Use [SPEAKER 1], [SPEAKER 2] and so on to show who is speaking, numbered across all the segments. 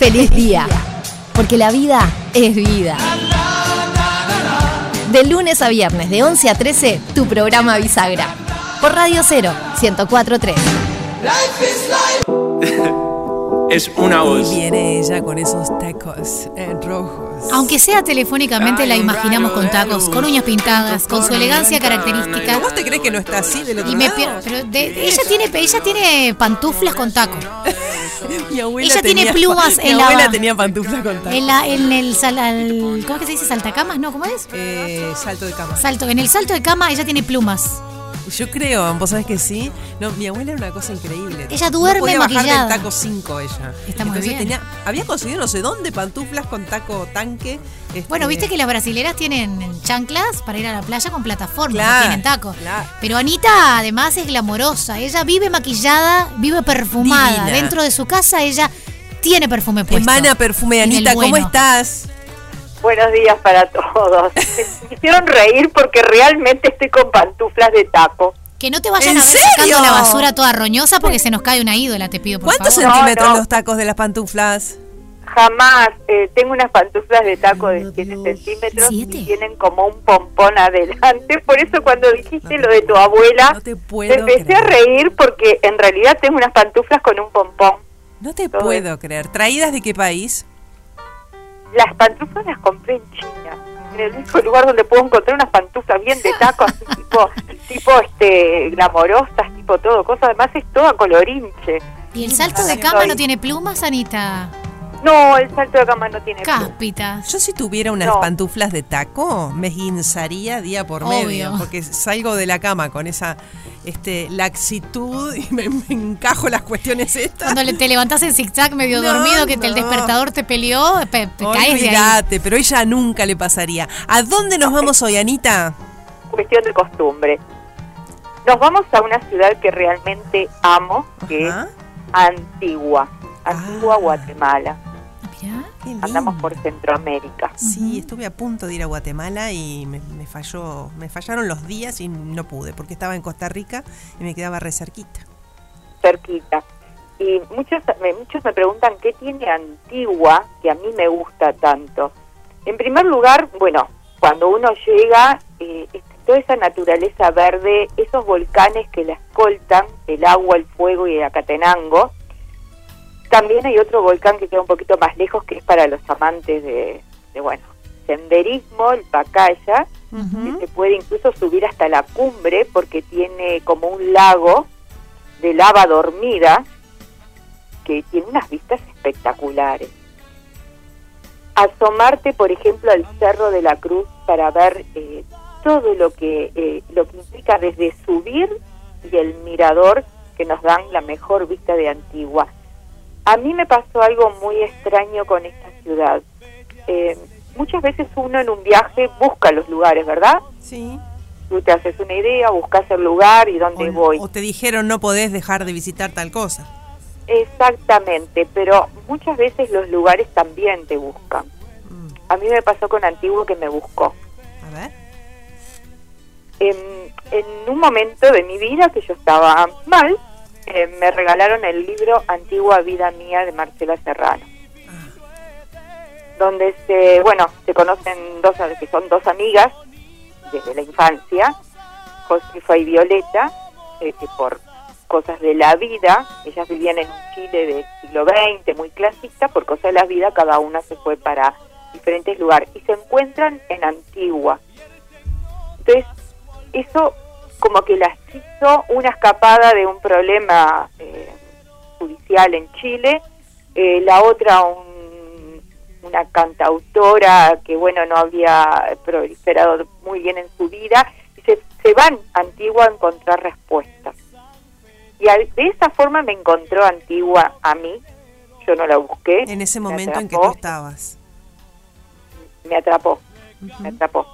[SPEAKER 1] feliz día. Porque la vida es vida. De lunes a viernes, de 11 a 13, tu programa Bisagra. Por Radio 0, 1043.
[SPEAKER 2] Es una voz.
[SPEAKER 3] Y viene ella con esos tacos eh, rojos.
[SPEAKER 4] Aunque sea telefónicamente, la imaginamos con tacos, con uñas pintadas, con su elegancia característica.
[SPEAKER 3] ¿Vos te crees que no está así del otro
[SPEAKER 4] Y me
[SPEAKER 3] lado?
[SPEAKER 4] pero de- ella tiene ella tiene pantuflas con taco.
[SPEAKER 3] Mi abuela
[SPEAKER 4] Ella tiene plumas
[SPEAKER 3] mi
[SPEAKER 4] en la-
[SPEAKER 3] abuela tenía pantuflas con tacos.
[SPEAKER 4] En la en el sal- al- ¿cómo es que se dice saltacamas? No, ¿cómo es?
[SPEAKER 3] Eh, salto de cama.
[SPEAKER 4] Salto, en el salto de cama ella tiene plumas.
[SPEAKER 3] Yo creo, vos sabés que sí. No, mi abuela era una cosa increíble.
[SPEAKER 4] Ella duerme
[SPEAKER 3] no podía bajar
[SPEAKER 4] maquillada.
[SPEAKER 3] del taco 5 ella.
[SPEAKER 4] Está muy bien.
[SPEAKER 3] tenía, había conseguido no sé dónde pantuflas con taco tanque. este,
[SPEAKER 4] Bueno, viste que las brasileras tienen chanclas para ir a la playa con plataformas,
[SPEAKER 3] Claro,
[SPEAKER 4] no tienen tacos.
[SPEAKER 3] claro.
[SPEAKER 4] Pero Anita además es glamorosa. Ella vive maquillada, vive perfumada.
[SPEAKER 3] Divina.
[SPEAKER 4] Dentro de su casa ella tiene perfume puesto.
[SPEAKER 3] Emana perfume, Anita, ¿cómo estás?
[SPEAKER 5] Buenos días para todos. Me hicieron reír porque realmente estoy con pantuflas de taco.
[SPEAKER 4] Que no te vayan
[SPEAKER 3] ¿En
[SPEAKER 4] a ver
[SPEAKER 3] serio?
[SPEAKER 4] sacando la basura toda roñosa porque se nos cae una ídola, te pido por
[SPEAKER 3] ¿Cuántos
[SPEAKER 4] favor.
[SPEAKER 3] Centímetros
[SPEAKER 5] no.
[SPEAKER 3] los tacos de las pantuflas?
[SPEAKER 5] Jamás. eh, tengo unas pantuflas de taco de 7 centímetros
[SPEAKER 4] ¿Siete?
[SPEAKER 5] y tienen como un pompón adelante. Por eso cuando dijiste lo de tu abuela,
[SPEAKER 3] No te
[SPEAKER 5] empecé
[SPEAKER 3] creer.
[SPEAKER 5] a reír porque en realidad tengo unas pantuflas con un pompón.
[SPEAKER 3] No te
[SPEAKER 5] Todo
[SPEAKER 3] puedo creer. ¿Traídas de qué país?
[SPEAKER 5] Las pantuflas las compré en China. En el único lugar donde puedo encontrar unas pantuflas bien de taco, así tipo, tipo este, glamorosas, tipo todo, cosa. Además es toda colorinche.
[SPEAKER 4] ¿Y el salto de cama no tiene plumas, Anita?
[SPEAKER 5] No, el salto de cama no tiene pluma.
[SPEAKER 4] Cáspitas.
[SPEAKER 3] Yo si tuviera unas
[SPEAKER 5] No.
[SPEAKER 3] pantuflas de taco, me guinzaría día por
[SPEAKER 4] Obvio.
[SPEAKER 3] medio, porque salgo de la cama con esa este, laxitud y me, me encajo las cuestiones estas.
[SPEAKER 4] Cuando le- te levantás en zigzag medio
[SPEAKER 3] No,
[SPEAKER 4] dormido, que te- el despertador te peleó, pe- te caes de ahí.
[SPEAKER 3] Pero ella nunca le pasaría. ¿A dónde nos vamos hoy, Anita?
[SPEAKER 5] cuestión de costumbre. Nos vamos a una ciudad que realmente amo, que
[SPEAKER 3] Ajá.
[SPEAKER 5] es Antigua, Antigua,
[SPEAKER 3] Ah.
[SPEAKER 5] Guatemala.
[SPEAKER 4] Mirá.
[SPEAKER 3] Qué lindo.
[SPEAKER 5] Andamos por Centroamérica.
[SPEAKER 3] Sí, estuve a punto de ir a Guatemala y me, me falló, me fallaron los días y no pude, porque estaba en Costa Rica y me quedaba re cerquita.
[SPEAKER 5] cerquita. Y muchos me, muchos me preguntan qué tiene Antigua que a mí me gusta tanto. En primer lugar, bueno, cuando uno llega, eh, es toda esa naturaleza verde, esos volcanes que la escoltan, el agua, el fuego y el Acatenango. También hay otro volcán que queda un poquito más lejos, que es para los amantes de, de, bueno, senderismo, el Pacaya, que se puede incluso subir hasta la cumbre porque tiene como un lago de lava dormida que tiene unas vistas espectaculares. Asomarte, por ejemplo, al Cerro de la Cruz para ver eh, todo lo que eh, lo que implica desde subir y el mirador que nos dan la mejor vista de Antigua. A mí me pasó algo muy extraño con esta ciudad. Eh, muchas veces uno en un viaje busca los lugares, ¿verdad?
[SPEAKER 3] Sí.
[SPEAKER 5] Tú te haces una idea, buscas el lugar y dónde
[SPEAKER 3] O,
[SPEAKER 5] voy.
[SPEAKER 3] o te dijeron no podés dejar de visitar tal cosa.
[SPEAKER 5] Exactamente, pero muchas veces los lugares también te buscan.
[SPEAKER 3] Mm,
[SPEAKER 5] A mí me pasó con Antiguo que me buscó.
[SPEAKER 3] A ver.
[SPEAKER 5] En, en un momento de mi vida que yo estaba mal, eh, me regalaron el libro Antigua Vida Mía de Marcela Serrano. Donde se, bueno, se conocen dos, que son dos amigas desde la infancia, Josefa y Violeta, eh, que por cosas de la vida, ellas vivían en un Chile del siglo XX, muy clasista, por cosas de la vida cada una se fue para diferentes lugares y se encuentran en Antigua. Entonces, eso como que las hizo una escapada de un problema eh, judicial en Chile, eh, la otra un- una cantautora que bueno no había proliferado muy bien en su vida y se, se van a Antigua a encontrar respuestas. Y al- de esa forma me encontró Antigua a mí, yo no la busqué.
[SPEAKER 3] En ese
[SPEAKER 5] me
[SPEAKER 3] momento en que tú estabas.
[SPEAKER 5] Me atrapó, me atrapó.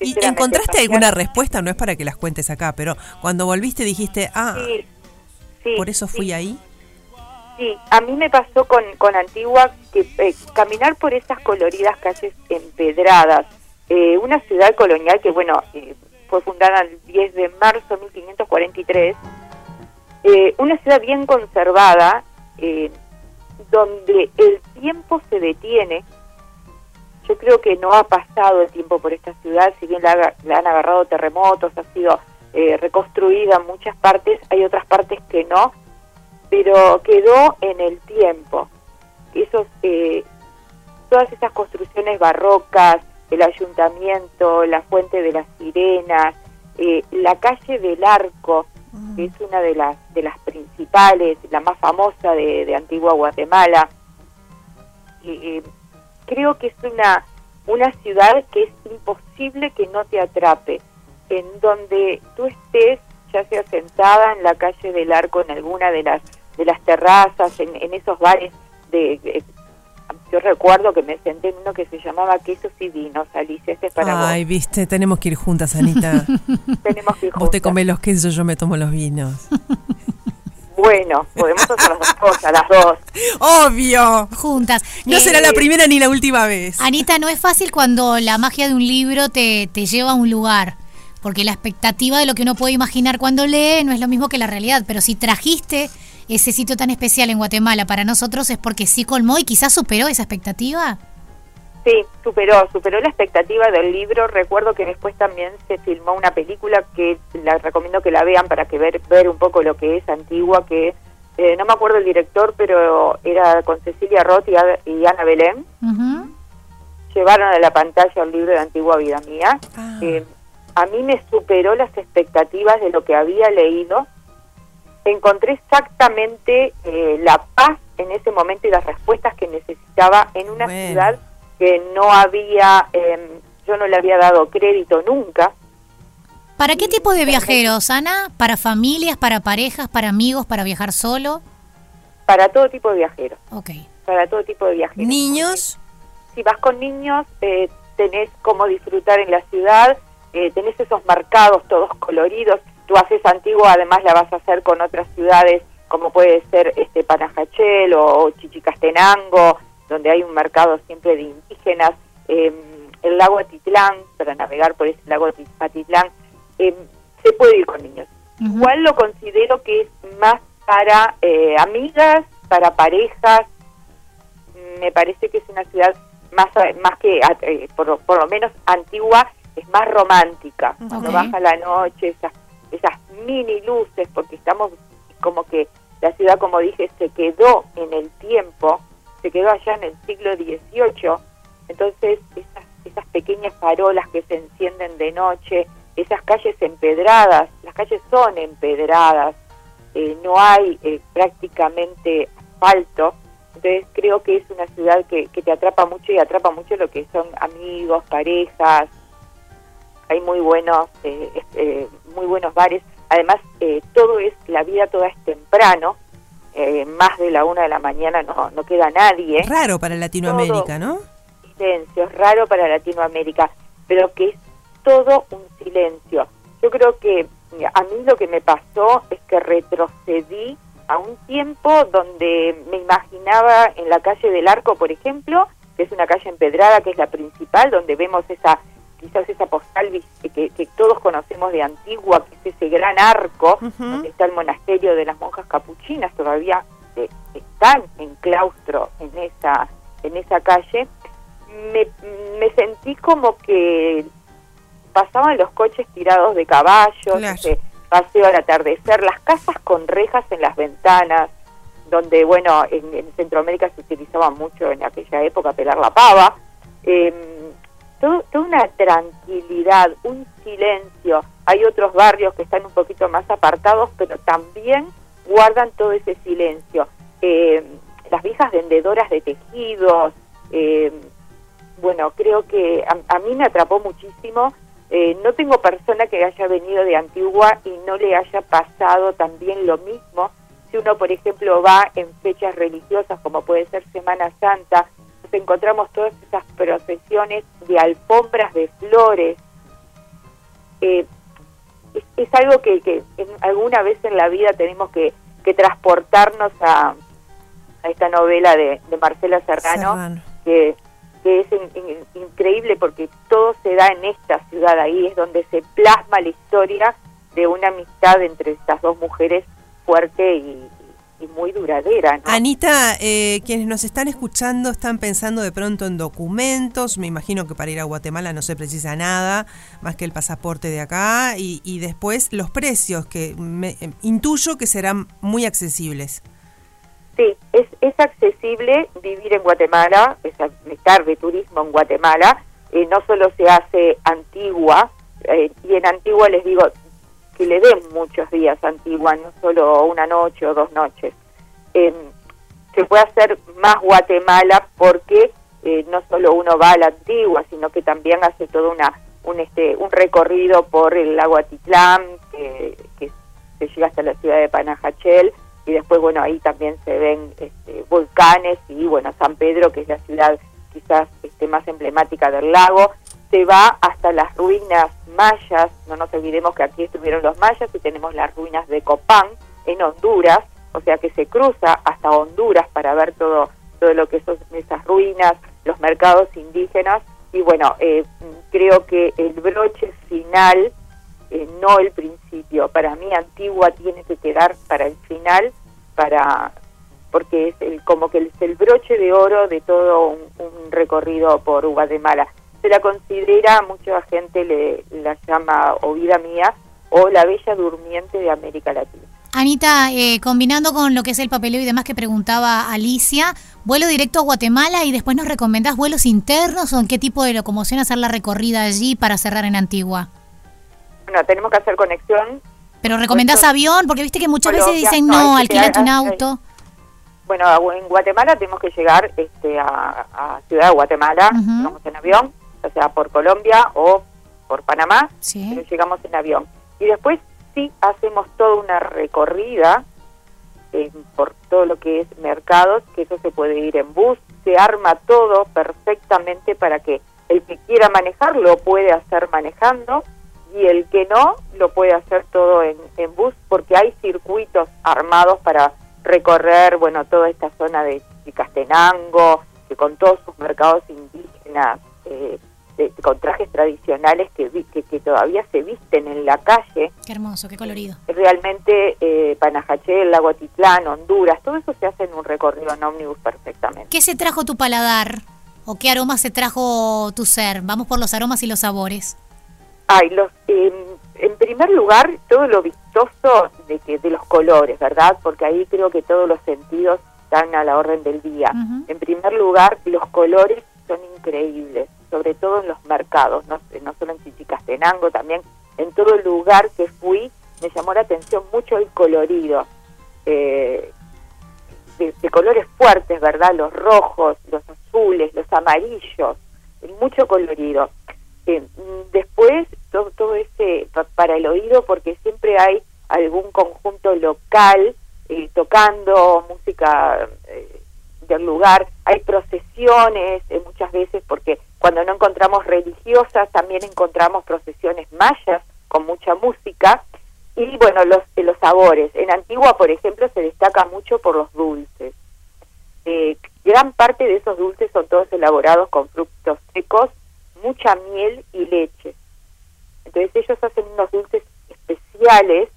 [SPEAKER 3] ¿Y encontraste alguna respuesta? No es para que las cuentes acá, pero cuando volviste dijiste, ah,
[SPEAKER 5] Sí, sí,
[SPEAKER 3] por eso fui
[SPEAKER 5] sí.
[SPEAKER 3] ahí.
[SPEAKER 5] Sí, a mí me pasó con, con Antigua que eh, caminar por esas coloridas calles empedradas, eh, una ciudad colonial que, bueno, eh, fue fundada el 10 de marzo de 1543, eh, una ciudad bien conservada, eh, donde el tiempo se detiene. Yo creo que no ha pasado el tiempo por esta ciudad, si bien la, la han agarrado terremotos, ha sido eh, reconstruida en muchas partes, hay otras partes que no, pero quedó en el tiempo. Esos, eh, todas esas construcciones barrocas, el ayuntamiento, la fuente de las sirenas, eh, la calle del Arco, que es una de las de las principales, la más famosa de, de Antigua Guatemala. Y, creo que es una una ciudad que es imposible que no te atrape, en donde tú estés ya sea sentada en la calle del Arco en alguna de las de las terrazas, en, en esos bares de, de yo recuerdo que me senté en uno que se llamaba Quesos y Vinos, Alicia, ese es para
[SPEAKER 3] Ay,
[SPEAKER 5] vos.
[SPEAKER 3] viste, tenemos que ir juntas, Anita.
[SPEAKER 5] Tenemos que ir
[SPEAKER 3] Vos te
[SPEAKER 5] juntas.
[SPEAKER 3] comés los quesos, yo me tomo los vinos.
[SPEAKER 5] Bueno, podemos hacer las dos cosas, las dos.
[SPEAKER 3] ¡Obvio!
[SPEAKER 4] Juntas.
[SPEAKER 3] No
[SPEAKER 4] Eh,
[SPEAKER 3] será la primera ni la última vez.
[SPEAKER 4] Anita, no es fácil cuando la magia de un libro te, te lleva a un lugar. Porque la expectativa de lo que uno puede imaginar cuando lee no es lo mismo que la realidad. Pero si trajiste ese sitio tan especial en Guatemala para nosotros es porque sí colmó y quizás superó esa expectativa.
[SPEAKER 5] Sí, superó, superó la expectativa del libro. Recuerdo que después también se filmó una película que la recomiendo que la vean para que ver, ver un poco lo que es antigua, que eh, no me acuerdo el director, pero era con Cecilia Roth y, y Ana Belén. Llevaron a la pantalla el libro de Antigua Vida Mía.
[SPEAKER 3] Ah.
[SPEAKER 5] Eh, a mí me superó las expectativas de lo que había leído. Encontré exactamente eh, la paz en ese momento y las respuestas que necesitaba en una
[SPEAKER 3] Bueno.
[SPEAKER 5] ciudad que no había, em, yo no le había dado crédito nunca.
[SPEAKER 4] ¿Para qué tipo de viajeros, Ana? ¿Para familias, para parejas, para amigos, para viajar solo?
[SPEAKER 5] Para todo tipo de viajeros,
[SPEAKER 4] Ok.
[SPEAKER 5] para todo tipo de viajeros.
[SPEAKER 3] Niños,
[SPEAKER 5] si vas con niños, eh, tenés cómo disfrutar en la ciudad, eh, tenés esos marcados todos coloridos. Tú haces Antigua, además la vas a hacer con otras ciudades, como puede ser este Panajachel o, Chichicastenango, donde hay un mercado siempre de indígenas. Eh, el lago Atitlán, para navegar por ese lago Ati- Atitlán, eh, se puede ir con niños. Igual lo considero que es más para eh, amigas, para parejas, me parece que es una ciudad más más que eh, por, por lo menos antigua es más romántica cuando baja la noche esas esas mini luces porque estamos como que la ciudad como dije se quedó en el tiempo se quedó allá en el siglo XVIII entonces esas esas pequeñas farolas que se encienden de noche esas calles empedradas las calles son empedradas eh, no hay eh, prácticamente asfalto entonces creo que es una ciudad que, te atrapa mucho y atrapa mucho lo que son amigos, parejas. Hay muy buenos, eh, eh, muy buenos bares. Además, eh, todo es, la vida toda es temprano. Eh, más de la una de la mañana no, no queda nadie.
[SPEAKER 3] raro para Latinoamérica, ¿no?
[SPEAKER 5] Silencio, es raro para Latinoamérica, pero que es todo un silencio. Yo creo que a mí lo que me pasó es que retrocedí a un tiempo donde me imaginaba en la calle del Arco, por ejemplo, que es una calle empedrada, que es la principal, donde vemos esa quizás esa postal que, que todos conocemos de Antigua, que es ese gran arco, donde está el monasterio de las monjas capuchinas, todavía eh, están en claustro en esa, en esa calle, me, me sentí como que pasaban los coches tirados de caballos,
[SPEAKER 3] Claro.
[SPEAKER 5] ese paseo al atardecer, las casas con rejas en las ventanas, donde, bueno, en, en Centroamérica se utilizaba mucho en aquella época pelar la pava. Eh, toda una tranquilidad, un silencio. Hay otros barrios que están un poquito más apartados, pero también guardan todo ese silencio. Eh, las viejas vendedoras de tejidos, eh, bueno, creo que a, a mí me atrapó muchísimo. Eh, no tengo persona que haya venido de Antigua y no le haya pasado también lo mismo. Si uno, por ejemplo, va en fechas religiosas, como puede ser Semana Santa, encontramos todas esas procesiones de alfombras de flores. Eh, es, es algo que, que en- alguna vez en la vida tenemos que, que transportarnos a, a esta novela de, de Marcela Serrano,
[SPEAKER 3] Serrano.
[SPEAKER 5] que, que es in- in- increíble porque todo se da en esta ciudad, ahí es donde se plasma la historia de una amistad entre estas dos mujeres fuerte y, y muy duradera. ¿no?
[SPEAKER 3] Anita, eh, quienes nos están escuchando están pensando de pronto en documentos. Me imagino que para ir a Guatemala no se precisa nada más que el pasaporte de acá y, y después los precios que me, eh, intuyo que serán muy accesibles.
[SPEAKER 5] Sí, es, es accesible vivir en Guatemala, es estar de turismo en Guatemala. Eh, no solo se hace Antigua, eh, y en Antigua les digo que le den muchos días Antigua, no solo una noche o dos noches. Eh, se puede hacer más Guatemala porque eh, no solo uno va a la Antigua, sino que también hace todo una un este un recorrido por el lago Atitlán, que, que se llega hasta la ciudad de Panajachel, y después, bueno, ahí también se ven este, volcanes y, bueno, San Pedro, que es la ciudad quizás este, más emblemática del lago, se va hasta las ruinas mayas, no nos olvidemos que aquí estuvieron los mayas y tenemos las ruinas de Copán en Honduras, o sea que se cruza hasta Honduras para ver todo, todo lo que son esas ruinas, los mercados indígenas, y bueno, eh, creo que el broche final eh, no el principio. Para mí Antigua tiene que quedar para el final, para porque es el, como que es el broche de oro de todo un, un recorrido por Guatemala. Se la considera, mucha gente le la llama o vida mía o la bella durmiente de América Latina.
[SPEAKER 4] Anita, eh, combinando con lo que es el papeleo y demás que preguntaba Alicia, vuelo directo a Guatemala y después nos recomendás vuelos internos o en qué tipo de locomoción hacer la recorrida allí para cerrar en Antigua.
[SPEAKER 5] Bueno, tenemos que hacer conexión.
[SPEAKER 4] Pero recomendás
[SPEAKER 5] Esto-
[SPEAKER 4] avión, porque viste que muchas veces dicen
[SPEAKER 5] no,
[SPEAKER 4] no, alquilate un auto.
[SPEAKER 5] Bueno, en Guatemala tenemos que llegar este, a, a Ciudad de Guatemala, llegamos en avión, o sea, por Colombia o por Panamá,
[SPEAKER 4] Sí.
[SPEAKER 5] pero llegamos en avión. Y después sí hacemos toda una recorrida eh, por todo lo que es mercados, que eso se puede ir en bus, se arma todo perfectamente para que el que quiera manejar lo puede hacer manejando y el que no lo puede hacer todo en, en bus porque hay circuitos armados para recorrer, bueno, toda esta zona de Chicastenango, que con todos sus mercados indígenas, eh, de- con trajes tradicionales que, vi- que, que todavía se visten en la calle,
[SPEAKER 4] Qué hermoso, qué colorido.
[SPEAKER 5] realmente eh, Panajachel, Lago Atitlán, Honduras, todo eso se hace en un recorrido en ómnibus perfectamente.
[SPEAKER 4] ¿Qué se trajo tu paladar? ¿O qué aromas se trajo tu ser? Vamos por los aromas y los sabores.
[SPEAKER 5] Ay, los, eh, en primer lugar, todo lo vistoso de, que, de los colores, ¿verdad? Porque ahí creo que todos los sentidos están a la orden del día. En primer lugar, los colores son increíbles, sobre todo en los mercados, no, no solo en Chichicastenango, también en todo lugar que fui, me llamó la atención mucho el colorido. Eh, de, de colores fuertes, ¿verdad? Los rojos, los azules, los amarillos, mucho colorido. Eh, mm, después, todo, todo ese pa- para el oído, porque siempre hay algún conjunto local eh, tocando música eh, del lugar. Hay procesiones eh, muchas veces, porque cuando no encontramos religiosas, también encontramos procesiones mayas con mucha música. Y bueno, los, eh, los sabores. En Antigua, por ejemplo, se destaca mucho por los dulces. Eh, gran parte de esos dulces son todos elaborados con frutos secos, mucha miel y leche. Entonces ellos hacen unos dulces especiales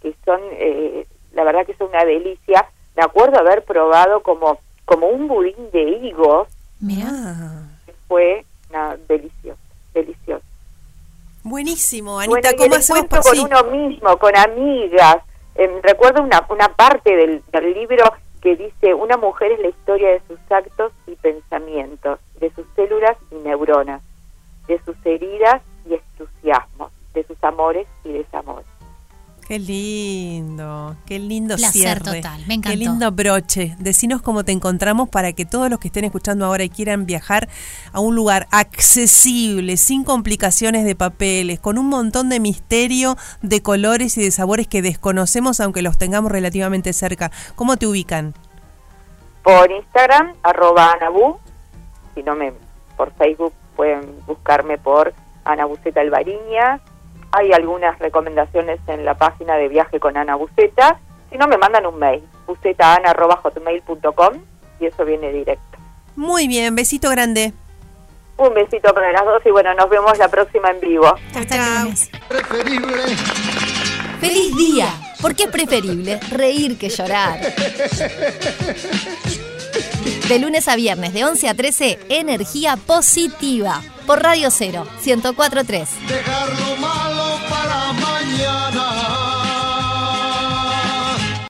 [SPEAKER 5] que son, eh, la verdad que son una delicia. Me acuerdo haber probado como, como un budín de higos,
[SPEAKER 4] Mira.
[SPEAKER 3] Ah,
[SPEAKER 5] que fue nada, delicioso, delicioso.
[SPEAKER 3] Buenísimo,
[SPEAKER 5] Bueno,
[SPEAKER 3] Anita,
[SPEAKER 5] y
[SPEAKER 3] ¿cómo
[SPEAKER 5] encuentro
[SPEAKER 3] por
[SPEAKER 5] con
[SPEAKER 3] sí?
[SPEAKER 5] uno mismo, con amigas. Em, recuerdo una, una parte del, del libro que dice, una mujer es la historia de sus actos y pensamientos, de sus células y neuronas, de sus heridas y entusiasmos, de sus amores.
[SPEAKER 3] Qué lindo, qué lindo
[SPEAKER 4] Placer
[SPEAKER 3] cierre.
[SPEAKER 4] total, me encantó.
[SPEAKER 3] Qué lindo broche. Decinos cómo te encontramos para que todos los que estén escuchando ahora y quieran viajar a un lugar accesible, sin complicaciones de papeles, con un montón de misterio, de colores y de sabores que desconocemos aunque los tengamos relativamente cerca. ¿Cómo te ubican?
[SPEAKER 5] Por Instagram, arroba Anabu, si no me, por Facebook pueden buscarme por Ana Buceta Alvariñas. Hay algunas recomendaciones en la página de Viaje con Ana Buceta. Si no, me mandan un mail, bucetaana.hotmail.com y eso viene directo.
[SPEAKER 3] Muy bien, besito grande.
[SPEAKER 5] Un besito para las dos y bueno, nos vemos la próxima en vivo.
[SPEAKER 3] Chao.
[SPEAKER 4] lunes.
[SPEAKER 1] ¡Feliz día! Porque es preferible reír que llorar. De lunes a viernes, de 11 a 13, energía positiva. Por Radio 0, 1043.
[SPEAKER 6] Dejarlo mal para mañana.